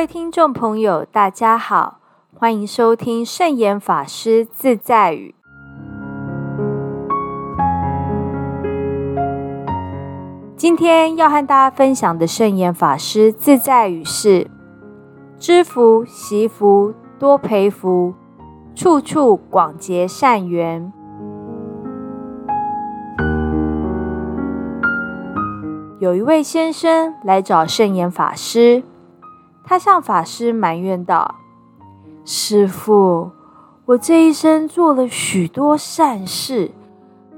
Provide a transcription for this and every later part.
各位听众朋友，大家好，欢迎收听圣严法师自在语。今天要和大家分享的圣严法师自在语是：知福惜福多培福，处处广结善缘。有一位先生来找圣严法师。他向法师埋怨道：“师傅，我这一生做了许多善事，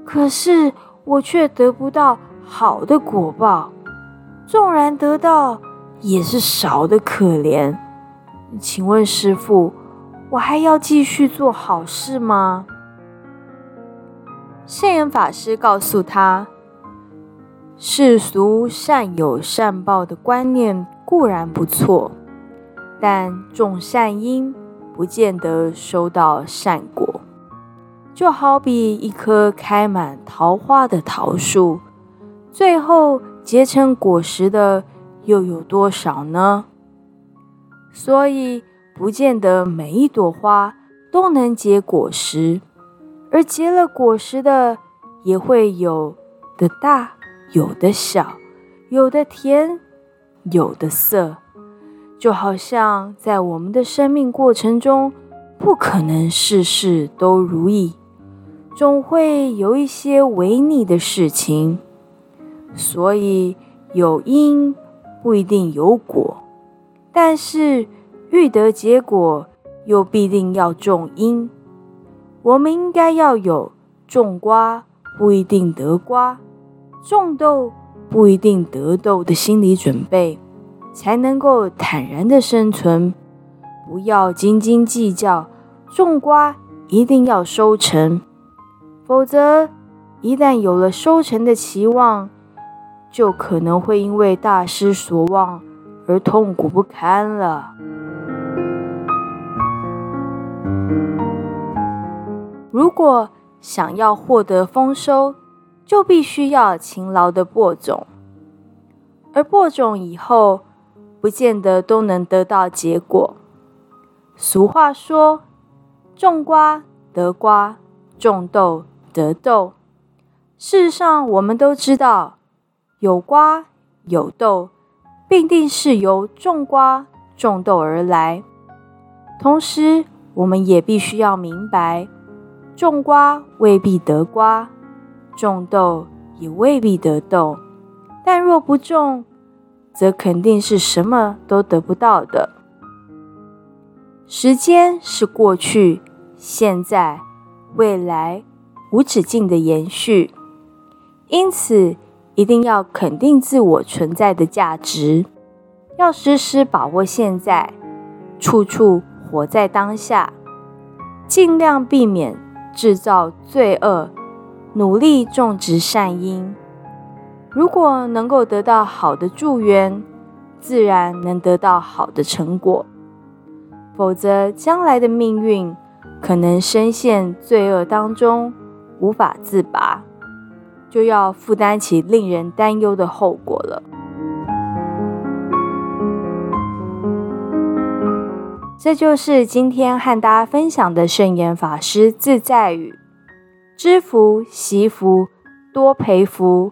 可是我却得不到好的果报。纵然得到，也是少的可怜。请问师傅，我还要继续做好事吗？”圣严法师告诉他：“世俗善有善报的观念固然不错。”但种善因，不见得收到善果。就好比一棵开满桃花的桃树，最后结成果实的又有多少呢？所以，不见得每一朵花都能结果实，而结了果实的，也会有的大，有的小，有的甜，有的涩。就好像在我们的生命过程中，不可能事事都如意，总会有一些违逆的事情。所以有因不一定有果，但是欲得结果，又必定要种因。我们应该要有种瓜不一定得瓜，种豆不一定得豆的心理准备。才能够坦然的生存，不要斤斤计较，种瓜一定要收成，否则一旦有了收成的期望，就可能会因为大失所望而痛苦不堪了。如果想要获得丰收，就必须要勤劳的播种，而播种以后。不见得都能得到结果。俗话说：“种瓜得瓜，种豆得豆。”事实上，我们都知道，有瓜有豆，必定是由种瓜种豆而来。同时，我们也必须要明白，种瓜未必得瓜，种豆也未必得豆。但若不种，则肯定是什么都得不到的。时间是过去、现在、未来无止境的延续，因此一定要肯定自我存在的价值，要时时把握现在，处处活在当下，尽量避免制造罪恶，努力种植善因。如果能够得到好的助缘，自然能得到好的成果；否则，将来的命运可能深陷罪恶当中，无法自拔，就要负担起令人担忧的后果了。这就是今天和大家分享的圣严法师自在语：知福惜福，多培福。